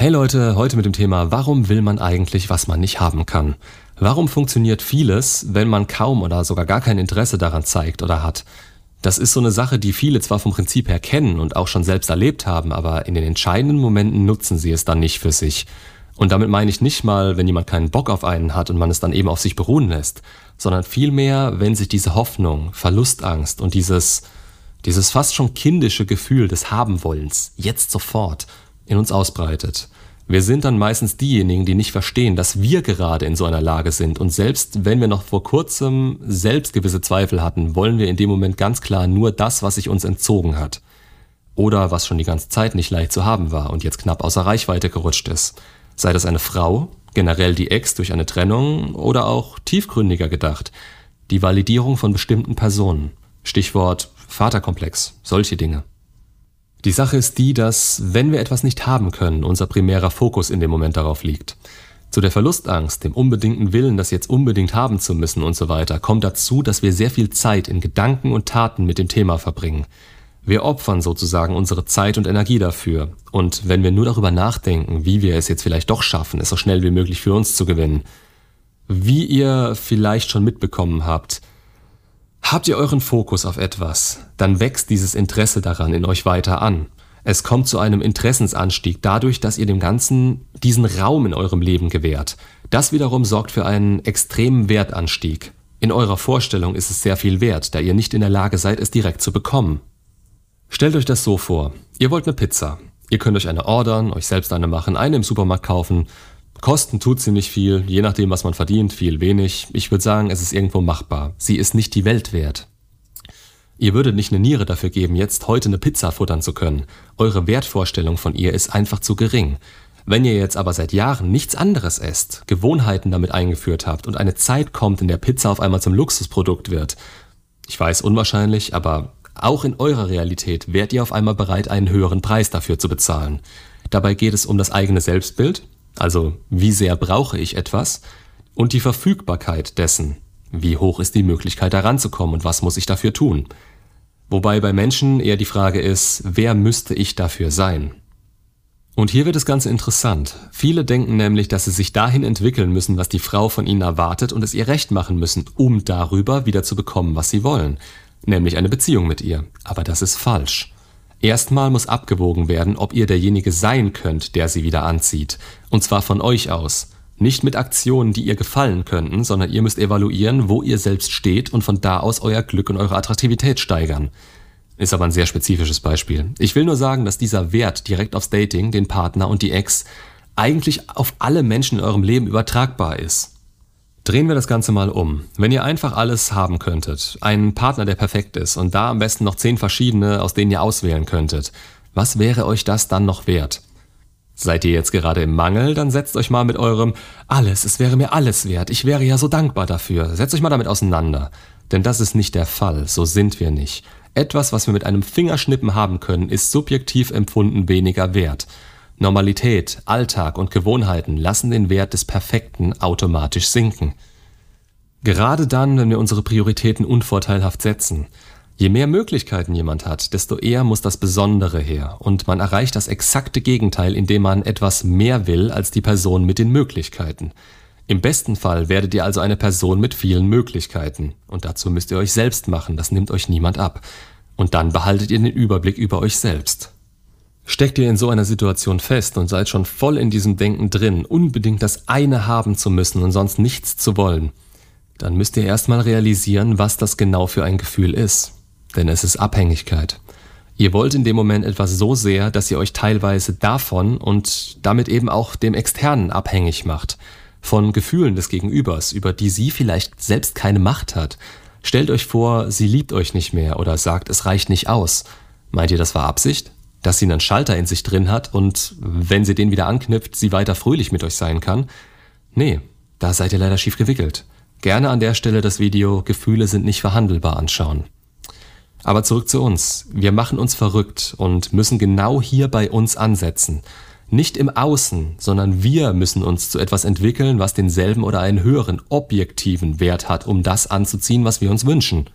Hey Leute, heute mit dem Thema, warum will man eigentlich, was man nicht haben kann? Warum funktioniert vieles, wenn man kaum oder sogar gar kein Interesse daran zeigt oder hat? Das ist so eine Sache, die viele zwar vom Prinzip her kennen und auch schon selbst erlebt haben, aber in den entscheidenden Momenten nutzen sie es dann nicht für sich. Und damit meine ich nicht mal, wenn jemand keinen Bock auf einen hat und man es dann eben auf sich beruhen lässt, sondern vielmehr, wenn sich diese Hoffnung, Verlustangst und dieses, dieses fast schon kindische Gefühl des Habenwollens jetzt sofort in uns ausbreitet. Wir sind dann meistens diejenigen, die nicht verstehen, dass wir gerade in so einer Lage sind. Und selbst wenn wir noch vor kurzem selbst gewisse Zweifel hatten, wollen wir in dem Moment ganz klar nur das, was sich uns entzogen hat. Oder was schon die ganze Zeit nicht leicht zu haben war und jetzt knapp außer Reichweite gerutscht ist. Sei das eine Frau, generell die Ex durch eine Trennung oder auch tiefgründiger gedacht, die Validierung von bestimmten Personen. Stichwort Vaterkomplex, solche Dinge. Die Sache ist die, dass, wenn wir etwas nicht haben können, unser primärer Fokus in dem Moment darauf liegt. Zu der Verlustangst, dem unbedingten Willen, das jetzt unbedingt haben zu müssen und so weiter, kommt dazu, dass wir sehr viel Zeit in Gedanken und Taten mit dem Thema verbringen. Wir opfern sozusagen unsere Zeit und Energie dafür. Und wenn wir nur darüber nachdenken, wie wir es jetzt vielleicht doch schaffen, es so schnell wie möglich für uns zu gewinnen, wie ihr vielleicht schon mitbekommen habt, Habt ihr euren Fokus auf etwas, dann wächst dieses Interesse daran in euch weiter an. Es kommt zu einem Interessensanstieg dadurch, dass ihr dem Ganzen diesen Raum in eurem Leben gewährt. Das wiederum sorgt für einen extremen Wertanstieg. In eurer Vorstellung ist es sehr viel wert, da ihr nicht in der Lage seid, es direkt zu bekommen. Stellt euch das so vor. Ihr wollt eine Pizza. Ihr könnt euch eine ordern, euch selbst eine machen, eine im Supermarkt kaufen. Kosten tut sie nicht viel, je nachdem, was man verdient, viel, wenig. Ich würde sagen, es ist irgendwo machbar. Sie ist nicht die Welt wert. Ihr würdet nicht eine Niere dafür geben, jetzt heute eine Pizza futtern zu können. Eure Wertvorstellung von ihr ist einfach zu gering. Wenn ihr jetzt aber seit Jahren nichts anderes esst, Gewohnheiten damit eingeführt habt und eine Zeit kommt, in der Pizza auf einmal zum Luxusprodukt wird, ich weiß unwahrscheinlich, aber auch in eurer Realität wärt ihr auf einmal bereit, einen höheren Preis dafür zu bezahlen. Dabei geht es um das eigene Selbstbild, also wie sehr brauche ich etwas, und die Verfügbarkeit dessen, wie hoch ist die Möglichkeit heranzukommen und was muss ich dafür tun. Wobei bei Menschen eher die Frage ist, wer müsste ich dafür sein? Und hier wird es ganz interessant. Viele denken nämlich, dass sie sich dahin entwickeln müssen, was die Frau von ihnen erwartet und es ihr recht machen müssen, um darüber wieder zu bekommen, was sie wollen, nämlich eine Beziehung mit ihr. Aber das ist falsch. Erstmal muss abgewogen werden, ob ihr derjenige sein könnt, der sie wieder anzieht. Und zwar von euch aus. Nicht mit Aktionen, die ihr gefallen könnten, sondern ihr müsst evaluieren, wo ihr selbst steht und von da aus euer Glück und eure Attraktivität steigern. Ist aber ein sehr spezifisches Beispiel. Ich will nur sagen, dass dieser Wert direkt aufs Dating, den Partner und die Ex eigentlich auf alle Menschen in eurem Leben übertragbar ist. Drehen wir das Ganze mal um. Wenn ihr einfach alles haben könntet, einen Partner, der perfekt ist und da am besten noch zehn verschiedene, aus denen ihr auswählen könntet, was wäre euch das dann noch wert? Seid ihr jetzt gerade im Mangel, dann setzt euch mal mit eurem alles, es wäre mir alles wert, ich wäre ja so dankbar dafür. Setzt euch mal damit auseinander. Denn das ist nicht der Fall, so sind wir nicht. Etwas, was wir mit einem Fingerschnippen haben können, ist subjektiv empfunden weniger wert. Normalität, Alltag und Gewohnheiten lassen den Wert des Perfekten automatisch sinken. Gerade dann, wenn wir unsere Prioritäten unvorteilhaft setzen. Je mehr Möglichkeiten jemand hat, desto eher muss das Besondere her und man erreicht das exakte Gegenteil, indem man etwas mehr will als die Person mit den Möglichkeiten. Im besten Fall werdet ihr also eine Person mit vielen Möglichkeiten und dazu müsst ihr euch selbst machen, das nimmt euch niemand ab. Und dann behaltet ihr den Überblick über euch selbst. Steckt ihr in so einer Situation fest und seid schon voll in diesem Denken drin, unbedingt das eine haben zu müssen und sonst nichts zu wollen, dann müsst ihr erstmal realisieren, was das genau für ein Gefühl ist. Denn es ist Abhängigkeit. Ihr wollt in dem Moment etwas so sehr, dass ihr euch teilweise davon und damit eben auch dem Externen abhängig macht. Von Gefühlen des Gegenübers, über die sie vielleicht selbst keine Macht hat. Stellt euch vor, sie liebt euch nicht mehr oder sagt, es reicht nicht aus. Meint ihr, das war Absicht? Dass sie einen Schalter in sich drin hat und wenn sie den wieder anknüpft, sie weiter fröhlich mit euch sein kann. Nee, da seid ihr leider schief gewickelt. Gerne an der Stelle das Video Gefühle sind nicht verhandelbar anschauen. Aber zurück zu uns. Wir machen uns verrückt und müssen genau hier bei uns ansetzen. Nicht im Außen, sondern wir müssen uns zu etwas entwickeln, was denselben oder einen höheren objektiven Wert hat, um das anzuziehen, was wir uns wünschen.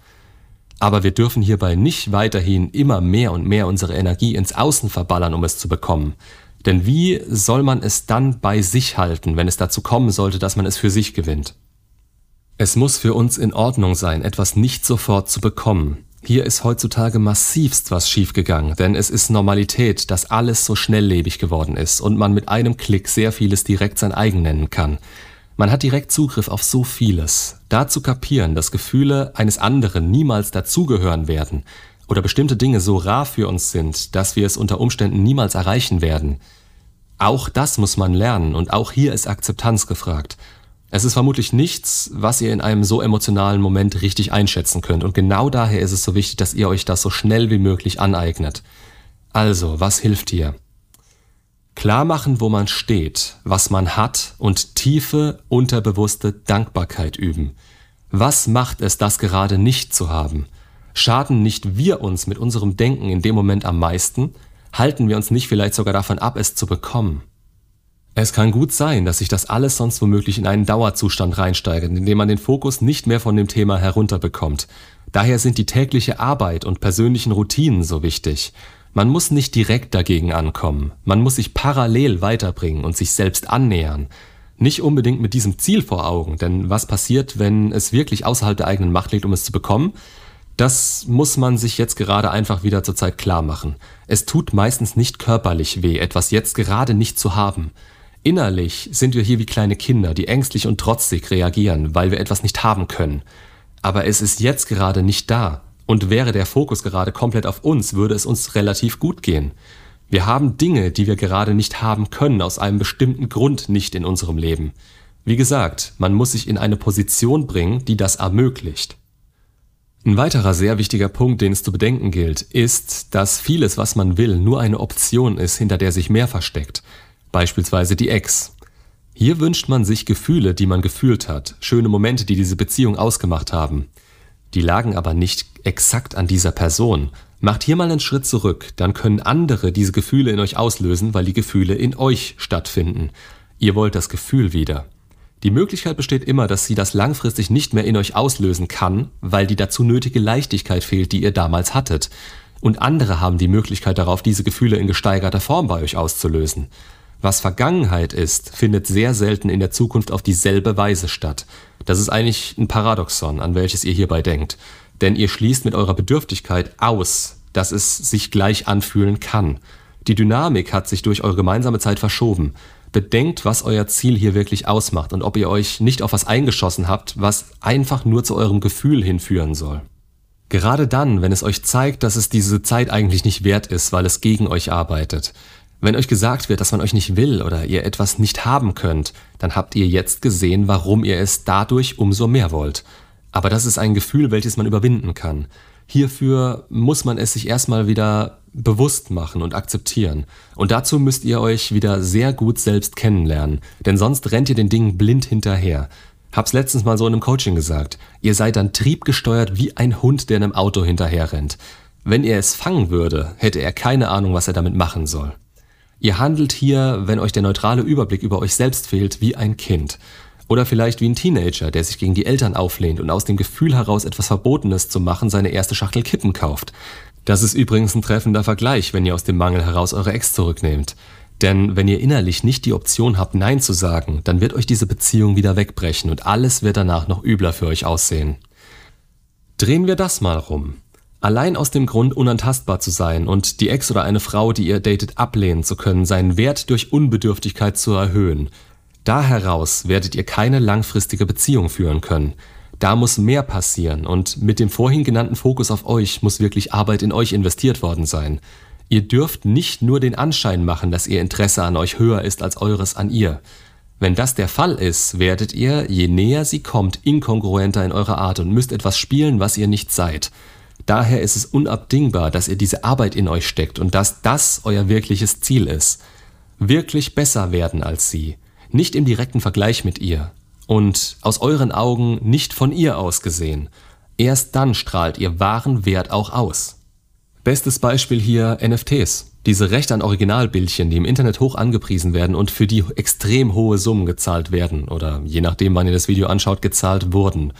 Aber wir dürfen hierbei nicht weiterhin immer mehr und mehr unsere Energie ins Außen verballern, um es zu bekommen. Denn wie soll man es dann bei sich halten, wenn es dazu kommen sollte, dass man es für sich gewinnt? Es muss für uns in Ordnung sein, etwas nicht sofort zu bekommen. Hier ist heutzutage massivst was schiefgegangen, denn es ist Normalität, dass alles so schnelllebig geworden ist und man mit einem Klick sehr vieles direkt sein eigen nennen kann. Man hat direkt Zugriff auf so vieles. Da zu kapieren, dass Gefühle eines anderen niemals dazugehören werden oder bestimmte Dinge so rar für uns sind, dass wir es unter Umständen niemals erreichen werden. Auch das muss man lernen und auch hier ist Akzeptanz gefragt. Es ist vermutlich nichts, was ihr in einem so emotionalen Moment richtig einschätzen könnt und genau daher ist es so wichtig, dass ihr euch das so schnell wie möglich aneignet. Also, was hilft hier? Klar machen, wo man steht, was man hat und tiefe, unterbewusste Dankbarkeit üben. Was macht es, das gerade nicht zu haben? Schaden nicht wir uns mit unserem Denken in dem Moment am meisten? Halten wir uns nicht vielleicht sogar davon ab, es zu bekommen? Es kann gut sein, dass sich das alles sonst womöglich in einen Dauerzustand reinsteigert, in dem man den Fokus nicht mehr von dem Thema herunterbekommt. Daher sind die tägliche Arbeit und persönlichen Routinen so wichtig. Man muss nicht direkt dagegen ankommen, man muss sich parallel weiterbringen und sich selbst annähern. Nicht unbedingt mit diesem Ziel vor Augen, denn was passiert, wenn es wirklich außerhalb der eigenen Macht liegt, um es zu bekommen? Das muss man sich jetzt gerade einfach wieder zur Zeit klar machen. Es tut meistens nicht körperlich weh, etwas jetzt gerade nicht zu haben. Innerlich sind wir hier wie kleine Kinder, die ängstlich und trotzig reagieren, weil wir etwas nicht haben können. Aber es ist jetzt gerade nicht da. Und wäre der Fokus gerade komplett auf uns, würde es uns relativ gut gehen. Wir haben Dinge, die wir gerade nicht haben können, aus einem bestimmten Grund nicht in unserem Leben. Wie gesagt, man muss sich in eine Position bringen, die das ermöglicht. Ein weiterer sehr wichtiger Punkt, den es zu bedenken gilt, ist, dass vieles, was man will, nur eine Option ist, hinter der sich mehr versteckt beispielsweise die Ex. Hier wünscht man sich Gefühle, die man gefühlt hat, schöne Momente, die diese Beziehung ausgemacht haben. Die lagen aber nicht exakt an dieser Person. Macht hier mal einen Schritt zurück, dann können andere diese Gefühle in euch auslösen, weil die Gefühle in euch stattfinden. Ihr wollt das Gefühl wieder. Die Möglichkeit besteht immer, dass sie das langfristig nicht mehr in euch auslösen kann, weil die dazu nötige Leichtigkeit fehlt, die ihr damals hattet. Und andere haben die Möglichkeit darauf, diese Gefühle in gesteigerter Form bei euch auszulösen. Was Vergangenheit ist, findet sehr selten in der Zukunft auf dieselbe Weise statt. Das ist eigentlich ein Paradoxon, an welches ihr hierbei denkt. Denn ihr schließt mit eurer Bedürftigkeit aus, dass es sich gleich anfühlen kann. Die Dynamik hat sich durch eure gemeinsame Zeit verschoben. Bedenkt, was euer Ziel hier wirklich ausmacht und ob ihr euch nicht auf was eingeschossen habt, was einfach nur zu eurem Gefühl hinführen soll. Gerade dann, wenn es euch zeigt, dass es diese Zeit eigentlich nicht wert ist, weil es gegen euch arbeitet, wenn euch gesagt wird, dass man euch nicht will oder ihr etwas nicht haben könnt, dann habt ihr jetzt gesehen, warum ihr es dadurch umso mehr wollt. Aber das ist ein Gefühl, welches man überwinden kann. Hierfür muss man es sich erstmal wieder bewusst machen und akzeptieren. Und dazu müsst ihr euch wieder sehr gut selbst kennenlernen, denn sonst rennt ihr den Dingen blind hinterher. Hab's letztens mal so in einem Coaching gesagt. Ihr seid dann triebgesteuert wie ein Hund, der einem Auto hinterherrennt. Wenn er es fangen würde, hätte er keine Ahnung, was er damit machen soll. Ihr handelt hier, wenn euch der neutrale Überblick über euch selbst fehlt, wie ein Kind. Oder vielleicht wie ein Teenager, der sich gegen die Eltern auflehnt und aus dem Gefühl heraus etwas Verbotenes zu machen seine erste Schachtel Kippen kauft. Das ist übrigens ein treffender Vergleich, wenn ihr aus dem Mangel heraus eure Ex zurücknehmt. Denn wenn ihr innerlich nicht die Option habt, Nein zu sagen, dann wird euch diese Beziehung wieder wegbrechen und alles wird danach noch übler für euch aussehen. Drehen wir das mal rum. Allein aus dem Grund, unantastbar zu sein und die Ex oder eine Frau, die ihr datet, ablehnen zu können, seinen Wert durch Unbedürftigkeit zu erhöhen. Da heraus werdet ihr keine langfristige Beziehung führen können. Da muss mehr passieren und mit dem vorhin genannten Fokus auf euch muss wirklich Arbeit in euch investiert worden sein. Ihr dürft nicht nur den Anschein machen, dass ihr Interesse an euch höher ist als eures an ihr. Wenn das der Fall ist, werdet ihr, je näher sie kommt, inkongruenter in eurer Art und müsst etwas spielen, was ihr nicht seid. Daher ist es unabdingbar, dass ihr diese Arbeit in euch steckt und dass das euer wirkliches Ziel ist. Wirklich besser werden als sie, nicht im direkten Vergleich mit ihr und aus euren Augen nicht von ihr aus gesehen. Erst dann strahlt ihr wahren Wert auch aus. Bestes Beispiel hier NFTs. Diese Rechte an Originalbildchen, die im Internet hoch angepriesen werden und für die extrem hohe Summen gezahlt werden oder je nachdem, wann ihr das Video anschaut, gezahlt wurden.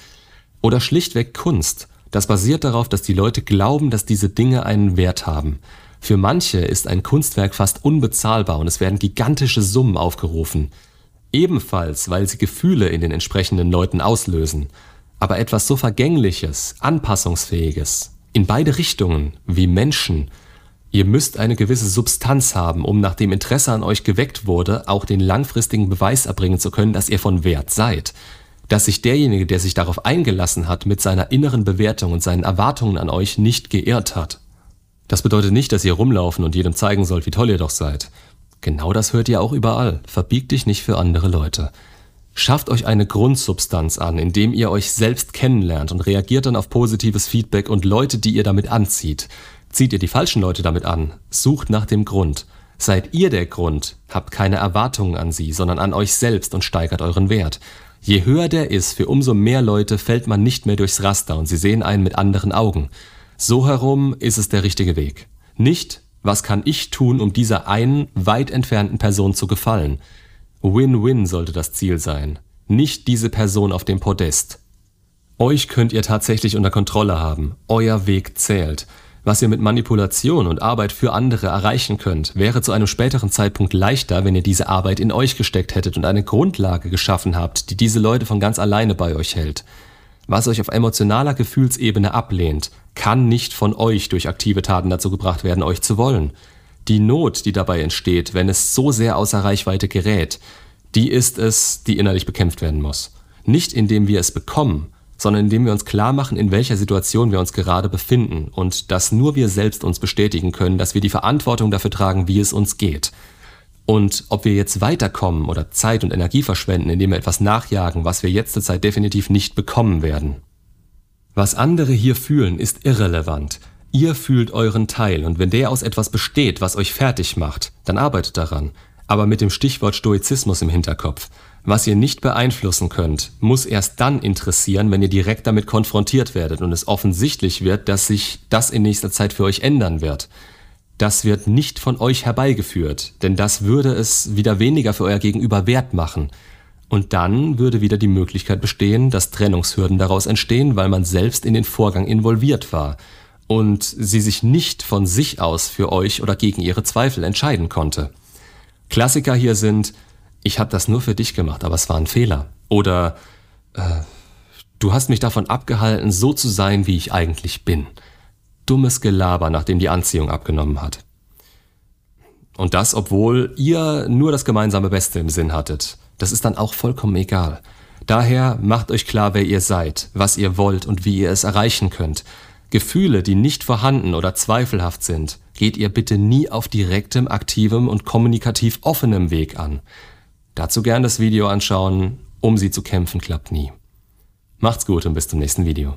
Oder schlichtweg Kunst, das basiert darauf, dass die Leute glauben, dass diese Dinge einen Wert haben. Für manche ist ein Kunstwerk fast unbezahlbar und es werden gigantische Summen aufgerufen. Ebenfalls, weil sie Gefühle in den entsprechenden Leuten auslösen. Aber etwas so Vergängliches, Anpassungsfähiges, in beide Richtungen, wie Menschen, ihr müsst eine gewisse Substanz haben, um nachdem Interesse an euch geweckt wurde, auch den langfristigen Beweis erbringen zu können, dass ihr von Wert seid. Dass sich derjenige, der sich darauf eingelassen hat, mit seiner inneren Bewertung und seinen Erwartungen an euch nicht geirrt hat. Das bedeutet nicht, dass ihr rumlaufen und jedem zeigen sollt, wie toll ihr doch seid. Genau das hört ihr auch überall. Verbiegt dich nicht für andere Leute. Schafft euch eine Grundsubstanz an, indem ihr euch selbst kennenlernt und reagiert dann auf positives Feedback und Leute, die ihr damit anzieht. Zieht ihr die falschen Leute damit an, sucht nach dem Grund. Seid ihr der Grund, habt keine Erwartungen an sie, sondern an euch selbst und steigert euren Wert. Je höher der ist, für umso mehr Leute fällt man nicht mehr durchs Raster und sie sehen einen mit anderen Augen. So herum ist es der richtige Weg. Nicht, was kann ich tun, um dieser einen weit entfernten Person zu gefallen. Win-win sollte das Ziel sein. Nicht diese Person auf dem Podest. Euch könnt ihr tatsächlich unter Kontrolle haben. Euer Weg zählt. Was ihr mit Manipulation und Arbeit für andere erreichen könnt, wäre zu einem späteren Zeitpunkt leichter, wenn ihr diese Arbeit in euch gesteckt hättet und eine Grundlage geschaffen habt, die diese Leute von ganz alleine bei euch hält. Was euch auf emotionaler Gefühlsebene ablehnt, kann nicht von euch durch aktive Taten dazu gebracht werden, euch zu wollen. Die Not, die dabei entsteht, wenn es so sehr außer Reichweite gerät, die ist es, die innerlich bekämpft werden muss. Nicht indem wir es bekommen, sondern indem wir uns klar machen, in welcher Situation wir uns gerade befinden und dass nur wir selbst uns bestätigen können, dass wir die Verantwortung dafür tragen, wie es uns geht. Und ob wir jetzt weiterkommen oder Zeit und Energie verschwenden, indem wir etwas nachjagen, was wir jetzt zur Zeit definitiv nicht bekommen werden. Was andere hier fühlen, ist irrelevant. Ihr fühlt euren Teil und wenn der aus etwas besteht, was euch fertig macht, dann arbeitet daran. Aber mit dem Stichwort Stoizismus im Hinterkopf. Was ihr nicht beeinflussen könnt, muss erst dann interessieren, wenn ihr direkt damit konfrontiert werdet und es offensichtlich wird, dass sich das in nächster Zeit für euch ändern wird. Das wird nicht von euch herbeigeführt, denn das würde es wieder weniger für euer Gegenüber wert machen. Und dann würde wieder die Möglichkeit bestehen, dass Trennungshürden daraus entstehen, weil man selbst in den Vorgang involviert war und sie sich nicht von sich aus für euch oder gegen ihre Zweifel entscheiden konnte. Klassiker hier sind, ich habe das nur für dich gemacht, aber es war ein Fehler. Oder äh, du hast mich davon abgehalten, so zu sein, wie ich eigentlich bin dummes Gelaber, nachdem die Anziehung abgenommen hat. Und das, obwohl ihr nur das gemeinsame Beste im Sinn hattet. Das ist dann auch vollkommen egal. Daher macht euch klar, wer ihr seid, was ihr wollt und wie ihr es erreichen könnt. Gefühle, die nicht vorhanden oder zweifelhaft sind, geht ihr bitte nie auf direktem, aktivem und kommunikativ offenem Weg an. Dazu gern das Video anschauen, um sie zu kämpfen klappt nie. Macht's gut und bis zum nächsten Video.